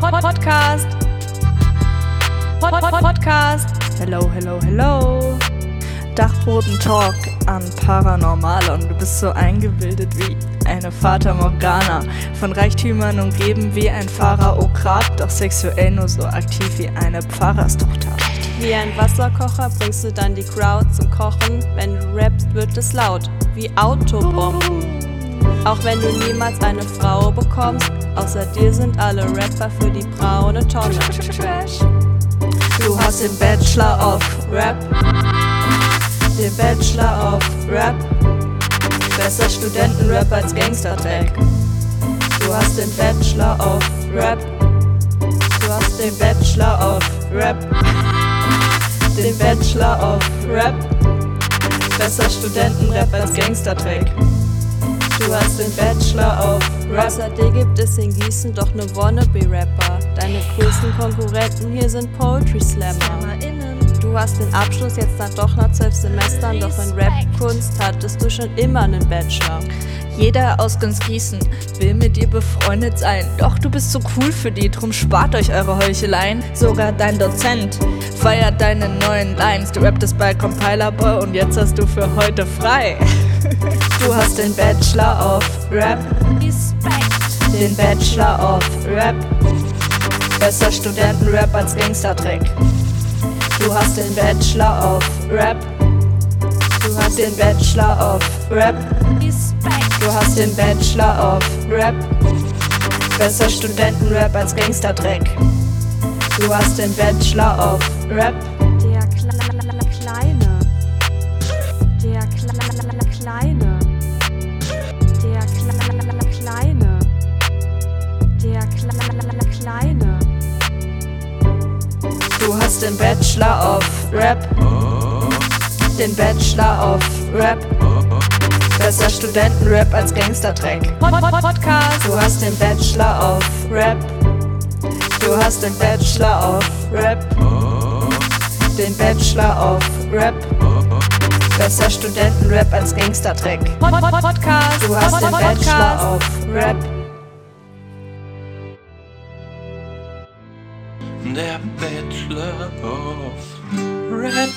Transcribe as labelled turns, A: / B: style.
A: Podcast. Pod -pod Podcast. Hello, hello, hello. Dachboden Talk an Paranormal und du bist so eingebildet wie eine Fata Morgana. Von Reichtümern umgeben wie ein Pharaokraт, doch sexuell nur so aktiv wie eine Pfarrerstochter.
B: Wie ein Wasserkocher bringst du dann die Crowd zum Kochen. Wenn du rappst, wird es laut, wie Autobomben. Auch wenn du niemals eine Frau bekommst, außer dir sind alle Rapper für die braune Tonne.
A: Du hast den Bachelor of Rap, den Bachelor of Rap. Besser Studentenrap als Gangster-Tag. Du hast den Bachelor of Rap. Du hast den Bachelor of Rap. Den Bachelor of Rap. Besser Studentenrap als Gangster-Track. Du hast den Bachelor of Rap.
B: Außer dir gibt es in Gießen doch ne Wannabe-Rapper. Deine größten Konkurrenten hier sind Poetry Slammer. Du hast den Abschluss jetzt dann doch nach zwölf Semestern, doch in Rap-Kunst hattest du schon immer einen Bachelor.
A: Jeder aus ganz Gießen will mit dir befreundet sein. Doch du bist so cool für die, drum spart euch eure Heucheleien. Sogar dein Dozent feiert deine neuen Lines. Du rapptest bei Compiler Boy und jetzt hast du für heute frei. Du hast den Bachelor of Rap. Den Bachelor of Rap. Besser Studentenrap als Gangster-Track. Du hast den Bachelor of Rap. Du hast den Bachelor of Rap. Du hast den Bachelor of Rap. Besser Studentenrap als Gangster-Track. Du hast den Bachelor of Rap.
B: Der. Der Kle Kleine. Der Kle Kleine. Der Kle Kleine.
A: Du hast den Bachelor of Rap. Den Bachelor of Rap. Besser Studentenrap als Gangster-Track.
B: Podcast.
A: Du hast den Bachelor of Rap. Du hast den Bachelor of Rap. Den Bachelor of Rap. Besser Studentenrap als Gangster-Track.
B: Podcast.
A: Du hast den Bachelor of Rap.
C: Der Bachelor of Rap.